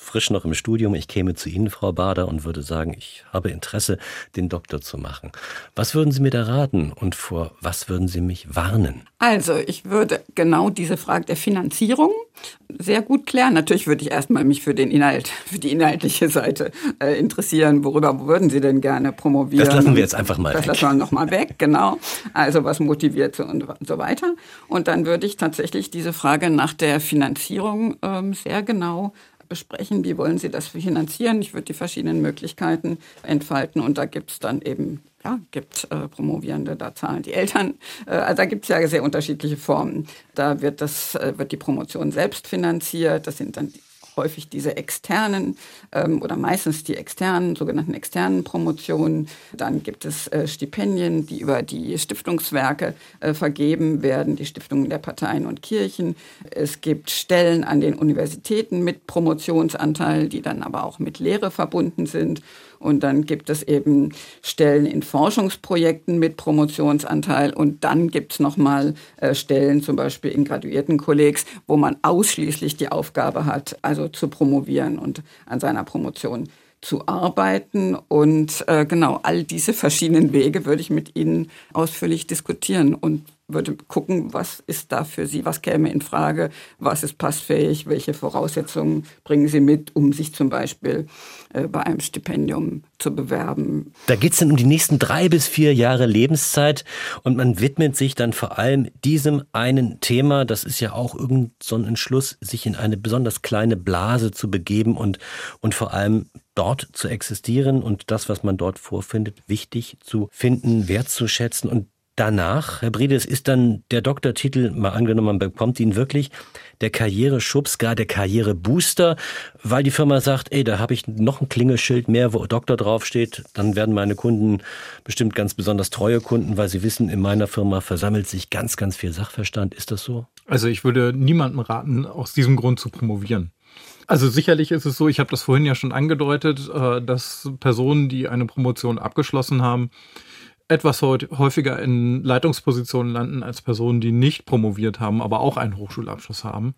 Speaker 2: frisch noch im Studium, ich käme zu Ihnen, Frau Bader, und würde sagen, ich habe Interesse, den Doktor zu machen. Was würden Sie mir da raten und vor was würden Sie mich warnen?
Speaker 4: Also, ich würde genau diese Frage der Finanzierung sehr gut klären. Natürlich würde ich erstmal mich für den Inhalt, für die inhaltliche Seite äh, interessieren. Worüber würden Sie denn gerne promovieren?
Speaker 2: Das lassen wir jetzt einfach mal
Speaker 4: das
Speaker 2: weg.
Speaker 4: Das lassen wir nochmal weg, genau. Also, was motiviert und so weiter. Und dann würde ich tatsächlich diese Frage nach der Finanzierung ähm, sehr genau besprechen, wie wollen Sie das finanzieren. Ich würde die verschiedenen Möglichkeiten entfalten und da gibt es dann eben, ja, gibt äh, Promovierende, da zahlen die Eltern. Äh, also da gibt es ja sehr unterschiedliche Formen. Da wird, das, äh, wird die Promotion selbst finanziert, das sind dann die häufig diese externen ähm, oder meistens die externen, sogenannten externen Promotionen. Dann gibt es äh, Stipendien, die über die Stiftungswerke äh, vergeben werden, die Stiftungen der Parteien und Kirchen. Es gibt Stellen an den Universitäten mit Promotionsanteil, die dann aber auch mit Lehre verbunden sind. Und dann gibt es eben Stellen in Forschungsprojekten mit Promotionsanteil. Und dann gibt es nochmal äh, Stellen, zum Beispiel in Graduiertenkollegs, wo man ausschließlich die Aufgabe hat, also zu promovieren und an seiner Promotion zu arbeiten. Und äh, genau all diese verschiedenen Wege würde ich mit Ihnen ausführlich diskutieren und würde gucken, was ist da für Sie, was käme in Frage, was ist passfähig, welche Voraussetzungen bringen Sie mit, um sich zum Beispiel äh, bei einem Stipendium zu bewerben.
Speaker 2: Da geht es dann um die nächsten drei bis vier Jahre Lebenszeit und man widmet sich dann vor allem diesem einen Thema. Das ist ja auch irgend so Entschluss, sich in eine besonders kleine Blase zu begeben und, und vor allem dort zu existieren und das, was man dort vorfindet, wichtig zu finden, wertzuschätzen und Danach, Herr Briedes, ist dann der Doktortitel, mal angenommen, man bekommt ihn wirklich, der Karriereschubs, gar der Karrierebooster, weil die Firma sagt, ey, da habe ich noch ein Klingelschild mehr, wo Doktor draufsteht, dann werden meine Kunden bestimmt ganz besonders treue Kunden, weil sie wissen, in meiner Firma versammelt sich ganz, ganz viel Sachverstand. Ist das so?
Speaker 5: Also ich würde niemandem raten, aus diesem Grund zu promovieren. Also sicherlich ist es so, ich habe das vorhin ja schon angedeutet, äh, dass Personen, die eine Promotion abgeschlossen haben, etwas häufiger in Leitungspositionen landen als Personen, die nicht promoviert haben, aber auch einen Hochschulabschluss haben.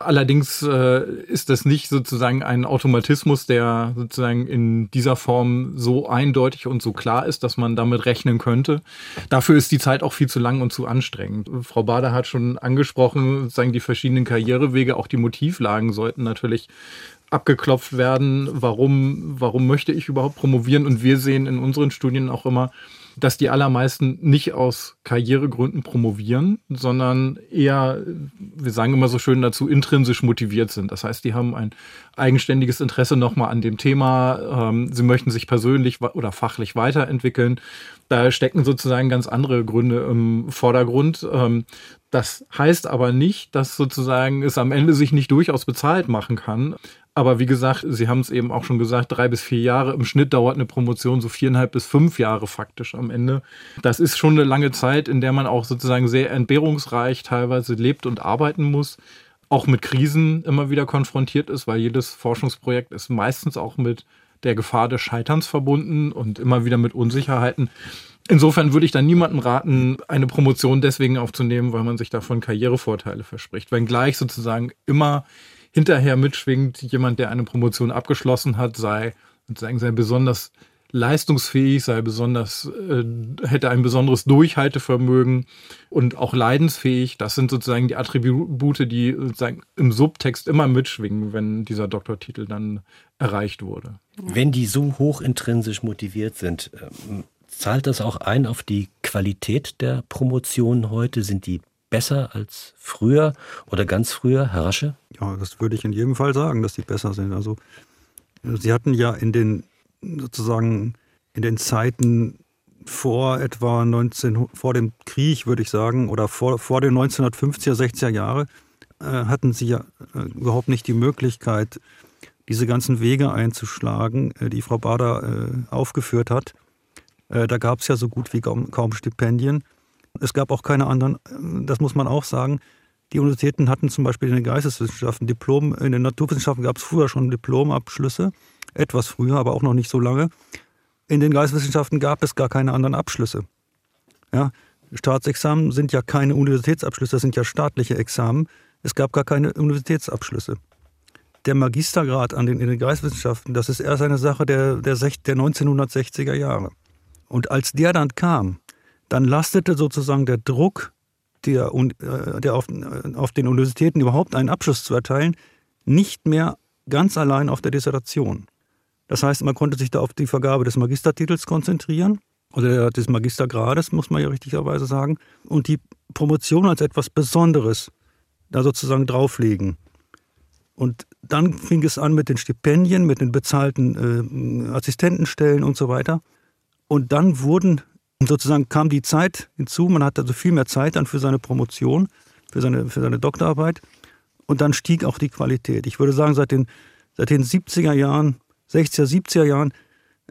Speaker 5: Allerdings äh, ist das nicht sozusagen ein Automatismus, der sozusagen in dieser Form so eindeutig und so klar ist, dass man damit rechnen könnte. Dafür ist die Zeit auch viel zu lang und zu anstrengend. Frau Bader hat schon angesprochen, sozusagen die verschiedenen Karrierewege, auch die Motivlagen sollten natürlich abgeklopft werden. Warum, warum möchte ich überhaupt promovieren? Und wir sehen in unseren Studien auch immer, dass die allermeisten nicht aus Karrieregründen promovieren, sondern eher, wir sagen immer so schön dazu, intrinsisch motiviert sind. Das heißt, die haben ein eigenständiges Interesse nochmal an dem Thema. Ähm, sie möchten sich persönlich oder fachlich weiterentwickeln. Da stecken sozusagen ganz andere Gründe im Vordergrund. Ähm, das heißt aber nicht, dass sozusagen es am Ende sich nicht durchaus bezahlt machen kann. Aber wie gesagt, Sie haben es eben auch schon gesagt, drei bis vier Jahre. Im Schnitt dauert eine Promotion so viereinhalb bis fünf Jahre faktisch am Ende. Das ist schon eine lange Zeit, in der man auch sozusagen sehr entbehrungsreich teilweise lebt und arbeiten muss. Auch mit Krisen immer wieder konfrontiert ist, weil jedes Forschungsprojekt ist meistens auch mit der Gefahr des Scheiterns verbunden und immer wieder mit Unsicherheiten. Insofern würde ich dann niemandem raten, eine Promotion deswegen aufzunehmen, weil man sich davon Karrierevorteile verspricht. Wenngleich sozusagen immer hinterher mitschwingt, jemand, der eine Promotion abgeschlossen hat, sei sozusagen sei besonders leistungsfähig, sei besonders, äh, hätte ein besonderes Durchhaltevermögen und auch leidensfähig. Das sind sozusagen die Attribute, die sozusagen im Subtext immer mitschwingen, wenn dieser Doktortitel dann erreicht wurde.
Speaker 2: Wenn die so hoch intrinsisch motiviert sind, ähm, zahlt das auch ein auf die Qualität der Promotion heute? Sind die besser als früher oder ganz früher, Herr Rasche?
Speaker 3: Ja, das würde ich in jedem Fall sagen, dass die besser sind. Also Sie hatten ja in den sozusagen in den Zeiten vor etwa 19 vor dem Krieg, würde ich sagen, oder vor, vor den 1950er, 60er Jahre, äh, hatten Sie ja äh, überhaupt nicht die Möglichkeit, diese ganzen Wege einzuschlagen, äh, die Frau Bader äh, aufgeführt hat. Äh, da gab es ja so gut wie kaum, kaum Stipendien. Es gab auch keine anderen, das muss man auch sagen. Die Universitäten hatten zum Beispiel in den Geisteswissenschaften Diplom, in den Naturwissenschaften gab es früher schon Diplomabschlüsse, etwas früher, aber auch noch nicht so lange. In den Geisteswissenschaften gab es gar keine anderen Abschlüsse. Ja, Staatsexamen sind ja keine Universitätsabschlüsse, das sind ja staatliche Examen. Es gab gar keine Universitätsabschlüsse. Der Magistergrad an den, in den Geisteswissenschaften, das ist erst eine Sache der, der, der 1960er Jahre. Und als der dann kam, dann lastete sozusagen der Druck, der, äh, der auf, äh, auf den Universitäten überhaupt einen Abschluss zu erteilen, nicht mehr ganz allein auf der Dissertation. Das heißt, man konnte sich da auf die Vergabe des Magistertitels konzentrieren oder des Magistergrades, muss man ja richtigerweise sagen, und die Promotion als etwas Besonderes da sozusagen drauflegen. Und dann fing es an mit den Stipendien, mit den bezahlten äh, Assistentenstellen und so weiter. Und dann wurden sozusagen kam die Zeit hinzu, man hatte also viel mehr Zeit dann für seine Promotion, für seine, für seine Doktorarbeit. Und dann stieg auch die Qualität. Ich würde sagen, seit den, seit den 70er Jahren, 60er, 70er Jahren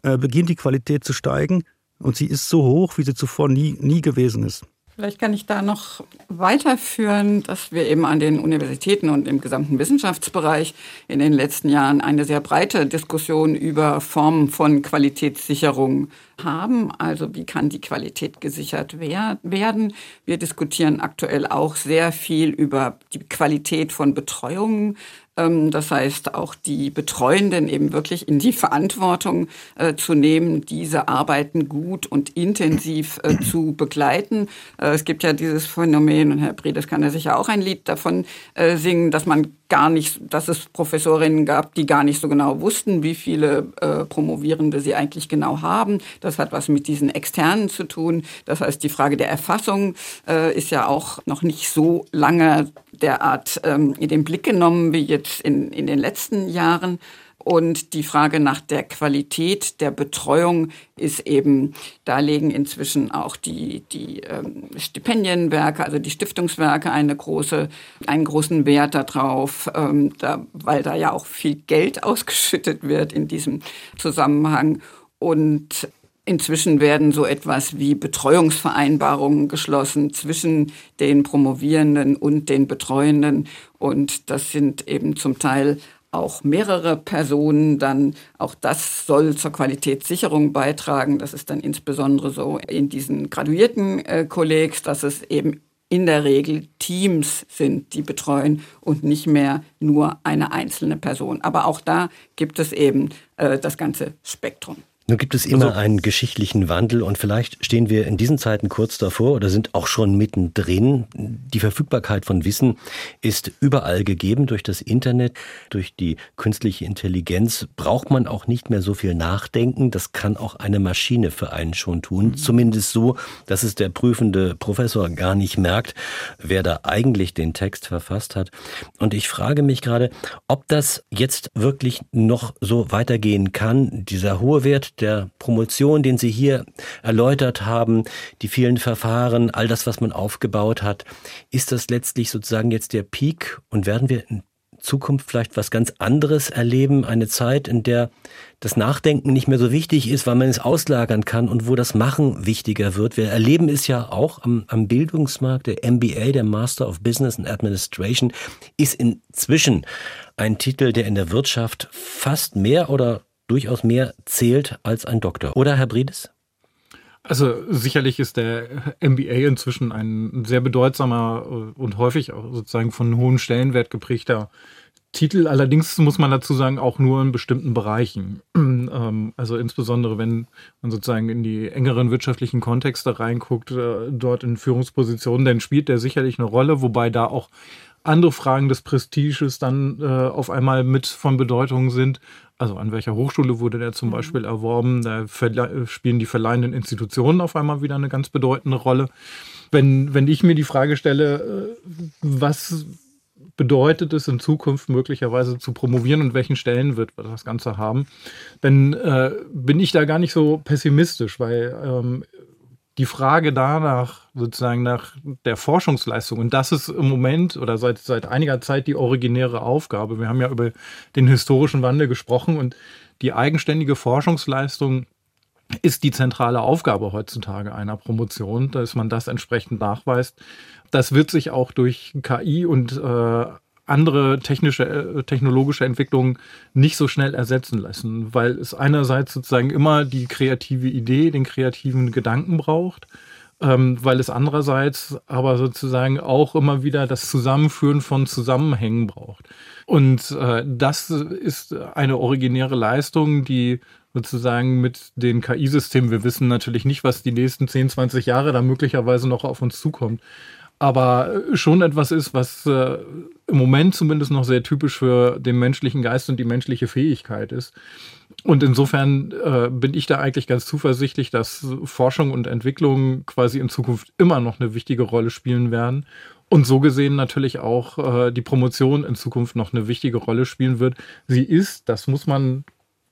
Speaker 3: äh, beginnt die Qualität zu steigen. Und sie ist so hoch, wie sie zuvor nie, nie gewesen ist.
Speaker 4: Vielleicht kann ich da noch weiterführen, dass wir eben an den Universitäten und im gesamten Wissenschaftsbereich in den letzten Jahren eine sehr breite Diskussion über Formen von Qualitätssicherung haben. Also wie kann die Qualität gesichert werden? Wir diskutieren aktuell auch sehr viel über die Qualität von Betreuungen ähm, das heißt, auch die Betreuenden eben wirklich in die Verantwortung äh, zu nehmen, diese Arbeiten gut und intensiv äh, zu begleiten. Äh, es gibt ja dieses Phänomen, und Herr Bredes kann ja sicher auch ein Lied davon äh, singen, dass man gar nicht, dass es Professorinnen gab, die gar nicht so genau wussten, wie viele äh, Promovierende sie eigentlich genau haben. Das hat was mit diesen externen zu tun. Das heißt, die Frage der Erfassung äh, ist ja auch noch nicht so lange derart ähm, in den Blick genommen wie jetzt in, in den letzten Jahren. Und die Frage nach der Qualität der Betreuung ist eben, da legen inzwischen auch die, die ähm, Stipendienwerke, also die Stiftungswerke eine große, einen großen Wert darauf, ähm, da, weil da ja auch viel Geld ausgeschüttet wird in diesem Zusammenhang. Und Inzwischen werden so etwas wie Betreuungsvereinbarungen geschlossen zwischen den Promovierenden und den Betreuenden. Und das sind eben zum Teil auch mehrere Personen dann, auch das soll zur Qualitätssicherung beitragen. Das ist dann insbesondere so in diesen graduierten äh, Kollegs, dass es eben in der Regel Teams sind, die betreuen und nicht mehr nur eine einzelne Person. Aber auch da gibt es eben äh, das ganze Spektrum.
Speaker 2: Nun gibt es immer also, einen geschichtlichen Wandel und vielleicht stehen wir in diesen Zeiten kurz davor oder sind auch schon mittendrin. Die Verfügbarkeit von Wissen ist überall gegeben durch das Internet, durch die künstliche Intelligenz braucht man auch nicht mehr so viel nachdenken. Das kann auch eine Maschine für einen schon tun. Mhm. Zumindest so, dass es der prüfende Professor gar nicht merkt, wer da eigentlich den Text verfasst hat. Und ich frage mich gerade, ob das jetzt wirklich noch so weitergehen kann, dieser hohe Wert der Promotion, den Sie hier erläutert haben, die vielen Verfahren, all das, was man aufgebaut hat, ist das letztlich sozusagen jetzt der Peak und werden wir in Zukunft vielleicht was ganz anderes erleben, eine Zeit, in der das Nachdenken nicht mehr so wichtig ist, weil man es auslagern kann und wo das Machen wichtiger wird. Wir erleben es ja auch am, am Bildungsmarkt. Der MBA, der Master of Business and Administration, ist inzwischen ein Titel, der in der Wirtschaft fast mehr oder durchaus mehr zählt als ein Doktor. Oder, Herr Briedes?
Speaker 5: Also sicherlich ist der MBA inzwischen ein sehr bedeutsamer und häufig auch sozusagen von hohem Stellenwert geprägter Titel. Allerdings muss man dazu sagen, auch nur in bestimmten Bereichen. Ähm, also insbesondere, wenn man sozusagen in die engeren wirtschaftlichen Kontexte reinguckt, äh, dort in Führungspositionen, dann spielt der sicherlich eine Rolle, wobei da auch andere Fragen des Prestiges dann äh, auf einmal mit von Bedeutung sind. Also an welcher Hochschule wurde der zum mhm. Beispiel erworben? Da spielen die verleihenden Institutionen auf einmal wieder eine ganz bedeutende Rolle. Wenn, wenn ich mir die Frage stelle, äh, was bedeutet es in Zukunft möglicherweise zu promovieren und welchen Stellenwert wird das Ganze haben, dann äh, bin ich da gar nicht so pessimistisch, weil ähm, die Frage danach, sozusagen nach der Forschungsleistung, und das ist im Moment oder seit, seit einiger Zeit die originäre Aufgabe. Wir haben ja über den historischen Wandel gesprochen und die eigenständige Forschungsleistung ist die zentrale Aufgabe heutzutage einer Promotion, dass man das entsprechend nachweist. Das wird sich auch durch KI und äh, andere technische, äh, technologische Entwicklungen nicht so schnell ersetzen lassen, weil es einerseits sozusagen immer die kreative Idee, den kreativen Gedanken braucht, ähm, weil es andererseits aber sozusagen auch immer wieder das Zusammenführen von Zusammenhängen braucht. Und äh, das ist eine originäre Leistung, die sozusagen mit den KI-Systemen, wir wissen natürlich nicht, was die nächsten 10, 20 Jahre da möglicherweise noch auf uns zukommt, aber schon etwas ist, was äh, im Moment zumindest noch sehr typisch für den menschlichen Geist und die menschliche Fähigkeit ist. Und insofern äh, bin ich da eigentlich ganz zuversichtlich, dass Forschung und Entwicklung quasi in Zukunft immer noch eine wichtige Rolle spielen werden. Und so gesehen natürlich auch äh, die Promotion in Zukunft noch eine wichtige Rolle spielen wird. Sie ist, das muss man,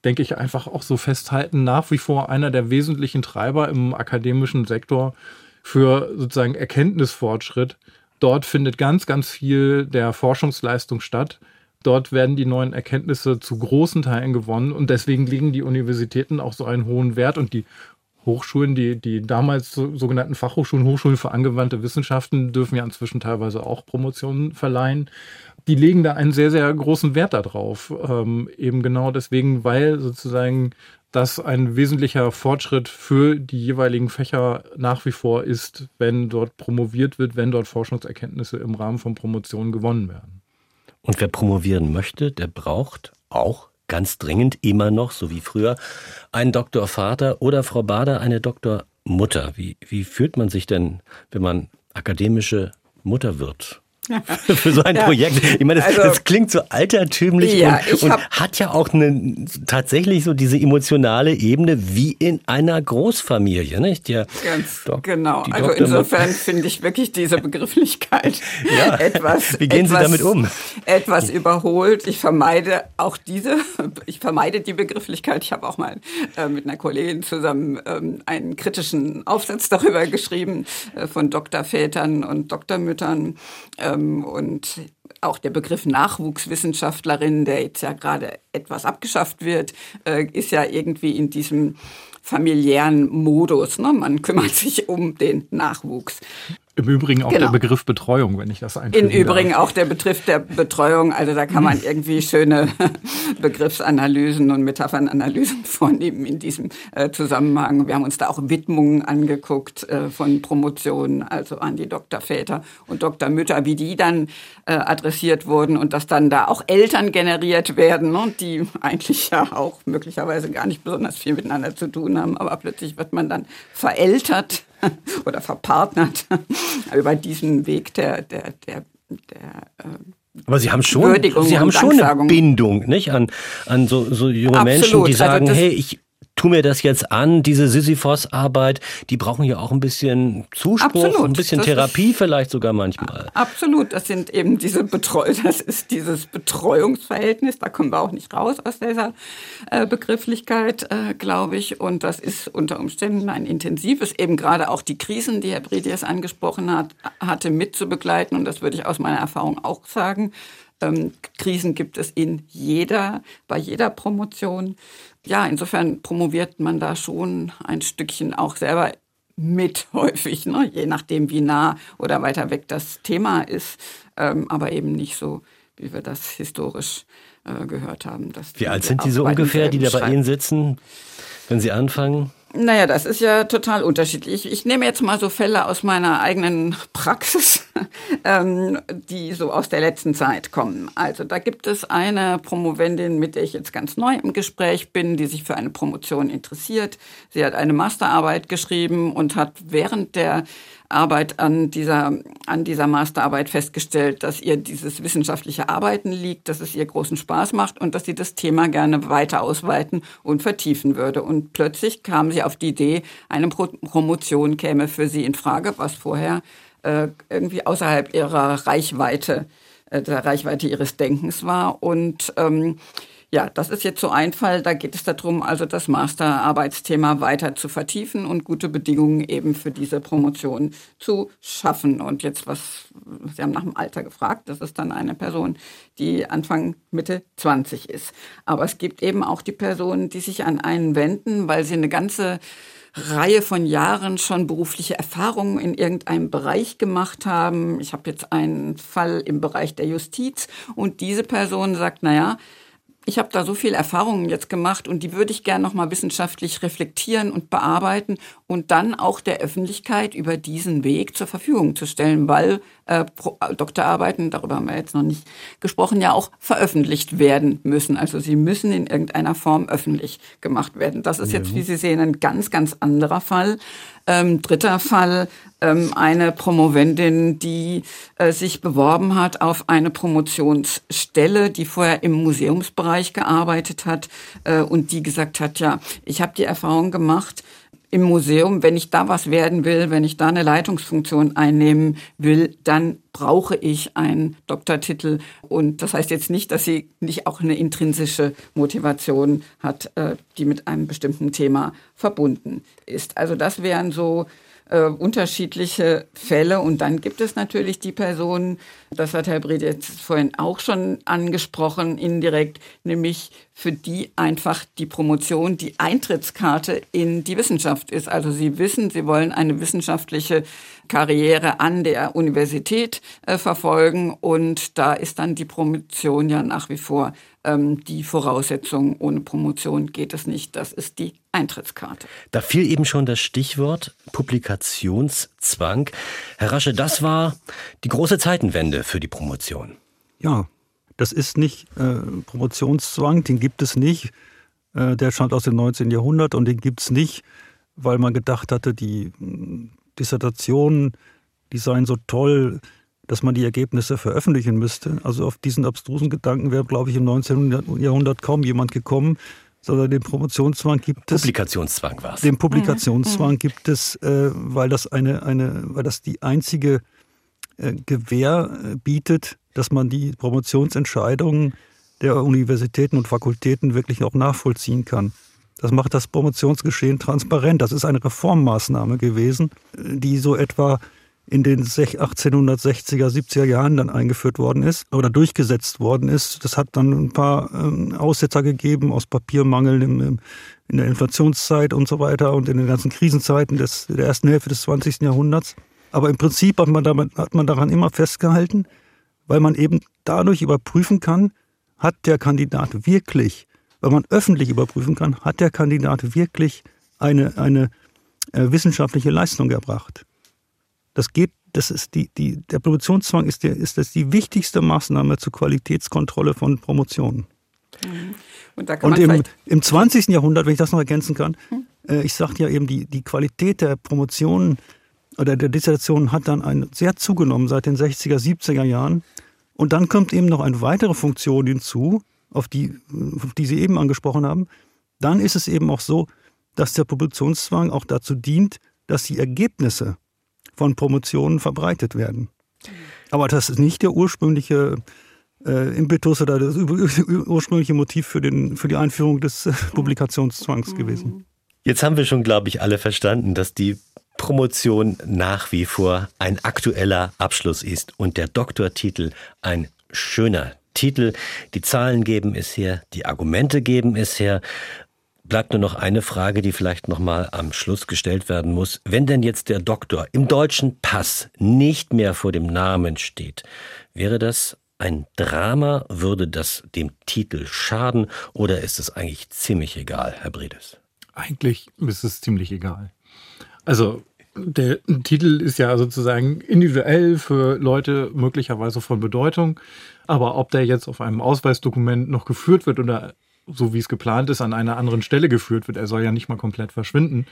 Speaker 5: denke ich, einfach auch so festhalten, nach wie vor einer der wesentlichen Treiber im akademischen Sektor für sozusagen Erkenntnisfortschritt. Dort findet ganz, ganz viel der Forschungsleistung statt. Dort werden die neuen Erkenntnisse zu großen Teilen gewonnen und deswegen legen die Universitäten auch so einen hohen Wert und die Hochschulen, die, die damals so, sogenannten Fachhochschulen, Hochschulen für angewandte Wissenschaften, dürfen ja inzwischen teilweise auch Promotionen verleihen. Die legen da einen sehr, sehr großen Wert darauf. Ähm, eben genau deswegen, weil sozusagen das ein wesentlicher Fortschritt für die jeweiligen Fächer nach wie vor ist, wenn dort promoviert wird, wenn dort Forschungserkenntnisse im Rahmen von Promotionen gewonnen werden.
Speaker 2: Und wer promovieren möchte, der braucht auch ganz dringend immer noch, so wie früher, einen Doktorvater oder Frau Bader eine Doktormutter. Wie, wie fühlt man sich denn, wenn man akademische Mutter wird? für so ein ja. Projekt. Ich meine, das, also, das, klingt so altertümlich ja, und, und hat ja auch eine, tatsächlich so diese emotionale Ebene wie in einer Großfamilie, nicht?
Speaker 4: Ja, Ganz Dok genau. Also insofern finde ich wirklich diese Begrifflichkeit ja. etwas.
Speaker 2: Wie gehen
Speaker 4: etwas,
Speaker 2: Sie damit um?
Speaker 4: Etwas überholt. Ich vermeide auch diese, ich vermeide die Begrifflichkeit. Ich habe auch mal äh, mit einer Kollegin zusammen ähm, einen kritischen Aufsatz darüber geschrieben äh, von Doktorvätern und Doktormüttern. Äh, und auch der Begriff Nachwuchswissenschaftlerin, der jetzt ja gerade etwas abgeschafft wird, äh, ist ja irgendwie in diesem familiären Modus. Ne? Man kümmert sich um den Nachwuchs.
Speaker 5: Im Übrigen auch genau. der Begriff Betreuung, wenn ich das einfügen
Speaker 4: Im Übrigen darf. auch der Begriff der Betreuung. Also da kann man irgendwie schöne Begriffsanalysen und Metaphernanalysen vornehmen in diesem äh, Zusammenhang. Wir haben uns da auch Widmungen angeguckt äh, von Promotionen, also an die Doktorväter und Doktormütter, wie die dann äh, adressiert wurden und dass dann da auch Eltern generiert werden, ne, die eigentlich ja auch möglicherweise gar nicht besonders viel miteinander zu tun haben, aber plötzlich wird man dann verältert oder verpartnert über diesen Weg der, der, der, der
Speaker 2: äh, aber Sie haben schon, Sie haben schon eine Bindung, nicht? An, an so, so junge Absolut. Menschen, die also sagen, also hey, ich, tu mir das jetzt an, diese Sisyphos-Arbeit, die brauchen ja auch ein bisschen Zuspruch, absolut. ein bisschen das Therapie vielleicht sogar manchmal.
Speaker 4: Absolut, das sind eben diese Betreu das ist dieses Betreuungsverhältnis, da kommen wir auch nicht raus aus dieser äh, Begrifflichkeit, äh, glaube ich. Und das ist unter Umständen ein intensives, eben gerade auch die Krisen, die Herr Bredies angesprochen hat, hatte mitzubegleiten. Und das würde ich aus meiner Erfahrung auch sagen. Ähm, Krisen gibt es in jeder, bei jeder Promotion ja, insofern promoviert man da schon ein Stückchen auch selber mit häufig, ne? je nachdem, wie nah oder weiter weg das Thema ist, ähm, aber eben nicht so, wie wir das historisch äh, gehört haben.
Speaker 2: wie alt sind die so ungefähr, die da bei Ihnen sitzen, wenn Sie anfangen?
Speaker 4: Naja, das ist ja total unterschiedlich. Ich nehme jetzt mal so Fälle aus meiner eigenen Praxis, ähm, die so aus der letzten Zeit kommen. Also da gibt es eine Promovendin, mit der ich jetzt ganz neu im Gespräch bin, die sich für eine Promotion interessiert. Sie hat eine Masterarbeit geschrieben und hat während der Arbeit an dieser, an dieser Masterarbeit festgestellt, dass ihr dieses wissenschaftliche Arbeiten liegt, dass es ihr großen Spaß macht und dass sie das Thema gerne weiter ausweiten und vertiefen würde. Und plötzlich kam sie auf die Idee, eine Promotion käme für sie in Frage, was vorher äh, irgendwie außerhalb ihrer Reichweite, äh, der Reichweite ihres Denkens war. Und ähm, ja, das ist jetzt so ein Fall. Da geht es darum, also das Masterarbeitsthema weiter zu vertiefen und gute Bedingungen eben für diese Promotion zu schaffen. Und jetzt was, Sie haben nach dem Alter gefragt. Das ist dann eine Person, die Anfang Mitte 20 ist. Aber es gibt eben auch die Personen, die sich an einen wenden, weil sie eine ganze Reihe von Jahren schon berufliche Erfahrungen in irgendeinem Bereich gemacht haben. Ich habe jetzt einen Fall im Bereich der Justiz und diese Person sagt, naja, ich habe da so viel Erfahrungen jetzt gemacht und die würde ich gerne nochmal wissenschaftlich reflektieren und bearbeiten und dann auch der Öffentlichkeit über diesen Weg zur Verfügung zu stellen, weil äh, Doktorarbeiten, darüber haben wir jetzt noch nicht gesprochen, ja auch veröffentlicht werden müssen. Also sie müssen in irgendeiner Form öffentlich gemacht werden. Das ist jetzt, wie Sie sehen, ein ganz, ganz anderer Fall. Ähm, dritter Fall, ähm, eine Promovendin, die äh, sich beworben hat auf eine Promotionsstelle, die vorher im Museumsbereich gearbeitet hat äh, und die gesagt hat, ja, ich habe die Erfahrung gemacht, im Museum, wenn ich da was werden will, wenn ich da eine Leitungsfunktion einnehmen will, dann brauche ich einen Doktortitel. Und das heißt jetzt nicht, dass sie nicht auch eine intrinsische Motivation hat, äh, die mit einem bestimmten Thema verbunden ist. Also das wären so äh, unterschiedliche Fälle. Und dann gibt es natürlich die Personen, das hat Herr Brede jetzt vorhin auch schon angesprochen, indirekt, nämlich für die einfach die Promotion die Eintrittskarte in die Wissenschaft ist. Also sie wissen, sie wollen eine wissenschaftliche Karriere an der Universität äh, verfolgen und da ist dann die Promotion ja nach wie vor ähm, die Voraussetzung. Ohne Promotion geht es nicht. Das ist die Eintrittskarte.
Speaker 2: Da fiel eben schon das Stichwort Publikationszwang. Herr Rasche, das war die große Zeitenwende für die Promotion.
Speaker 3: Ja, das ist nicht äh, Promotionszwang, den gibt es nicht. Äh, der stammt aus dem 19. Jahrhundert und den gibt es nicht, weil man gedacht hatte, die hm, Dissertationen, die seien so toll, dass man die Ergebnisse veröffentlichen müsste. Also auf diesen abstrusen Gedanken wäre, glaube ich, im 19. Jahrhundert kaum jemand gekommen, sondern den Promotionszwang gibt es.
Speaker 2: Publikationszwang war es.
Speaker 3: Den Publikationszwang mhm. gibt es, äh, weil das eine, eine, weil das die einzige äh, Gewähr äh, bietet, dass man die Promotionsentscheidungen der Universitäten und Fakultäten wirklich auch nachvollziehen kann. Das macht das Promotionsgeschehen transparent. Das ist eine Reformmaßnahme gewesen, die so etwa in den 1860er, 70er Jahren dann eingeführt worden ist oder durchgesetzt worden ist. Das hat dann ein paar ähm, Aussetzer gegeben aus Papiermangel in der Inflationszeit und so weiter und in den ganzen Krisenzeiten des, der ersten Hälfte des 20. Jahrhunderts. Aber im Prinzip hat man, damit, hat man daran immer festgehalten, weil man eben dadurch überprüfen kann, hat der Kandidat wirklich, weil man öffentlich überprüfen kann, hat der Kandidat wirklich eine, eine äh, wissenschaftliche Leistung erbracht. Das geht, das ist die, die, der Promotionszwang ist, der, ist das die wichtigste Maßnahme zur Qualitätskontrolle von Promotionen. Mhm. Und, Und im, im 20. Jahrhundert, wenn ich das noch ergänzen kann, mhm. äh, ich sagte ja eben, die, die Qualität der Promotionen oder der Dissertation hat dann ein, sehr zugenommen seit den 60er, 70er Jahren. Und dann kommt eben noch eine weitere Funktion hinzu, auf die, auf die Sie eben angesprochen haben. Dann ist es eben auch so, dass der Promotionszwang auch dazu dient, dass die Ergebnisse von Promotionen verbreitet werden. Aber das ist nicht der ursprüngliche äh, Impetus oder das ursprüngliche Motiv für, den, für die Einführung des äh, Publikationszwangs gewesen.
Speaker 2: Jetzt haben wir schon, glaube ich, alle verstanden, dass die Promotion nach wie vor ein aktueller Abschluss ist und der Doktortitel ein schöner Titel. Die Zahlen geben es her, die Argumente geben es her. Bleibt nur noch eine Frage, die vielleicht noch mal am Schluss gestellt werden muss. Wenn denn jetzt der Doktor im deutschen Pass nicht mehr vor dem Namen steht, wäre das ein Drama? Würde das dem Titel schaden oder ist es eigentlich ziemlich egal, Herr Bredes?
Speaker 5: Eigentlich ist es ziemlich egal. Also der Titel ist ja sozusagen individuell für Leute möglicherweise von Bedeutung. Aber ob der jetzt auf einem Ausweisdokument noch geführt wird oder so wie es geplant ist, an einer anderen Stelle geführt wird, er soll ja nicht mal komplett verschwinden,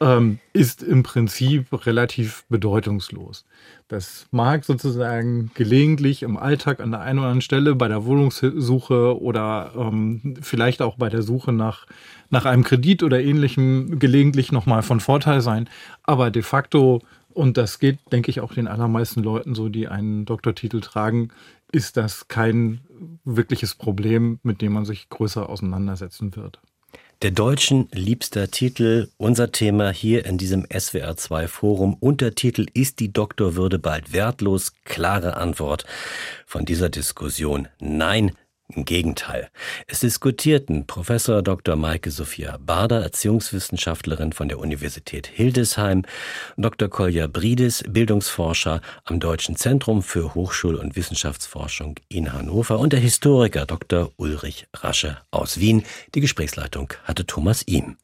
Speaker 5: ähm, ist im Prinzip relativ bedeutungslos. Das mag sozusagen gelegentlich im Alltag an der einen oder anderen Stelle bei der Wohnungssuche oder ähm, vielleicht auch bei der Suche nach, nach einem Kredit oder ähnlichem gelegentlich nochmal von Vorteil sein. Aber de facto Und das geht, denke ich, auch den allermeisten Leuten so, die einen Doktortitel tragen, ist das kein wirkliches Problem, mit dem man sich größer auseinandersetzen wird.
Speaker 2: Der Deutschen liebster Titel, unser Thema hier in diesem SWR2 Forum. Untertitel Ist die Doktorwürde bald wertlos? Klare Antwort von dieser Diskussion. Nein, im Gegenteil. Es diskutierten Professor Dr. Maike Sophia Bader, Erziehungswissenschaftlerin von der Universität Hildesheim, Dr. Kolja Brides, Bildungsforscher am Deutschen Zentrum für Hochschul- und Wissenschaftsforschung in Hannover und der Historiker Dr. Ulrich Rasche aus Wien. Die Gesprächsleitung hatte Thomas Ihm.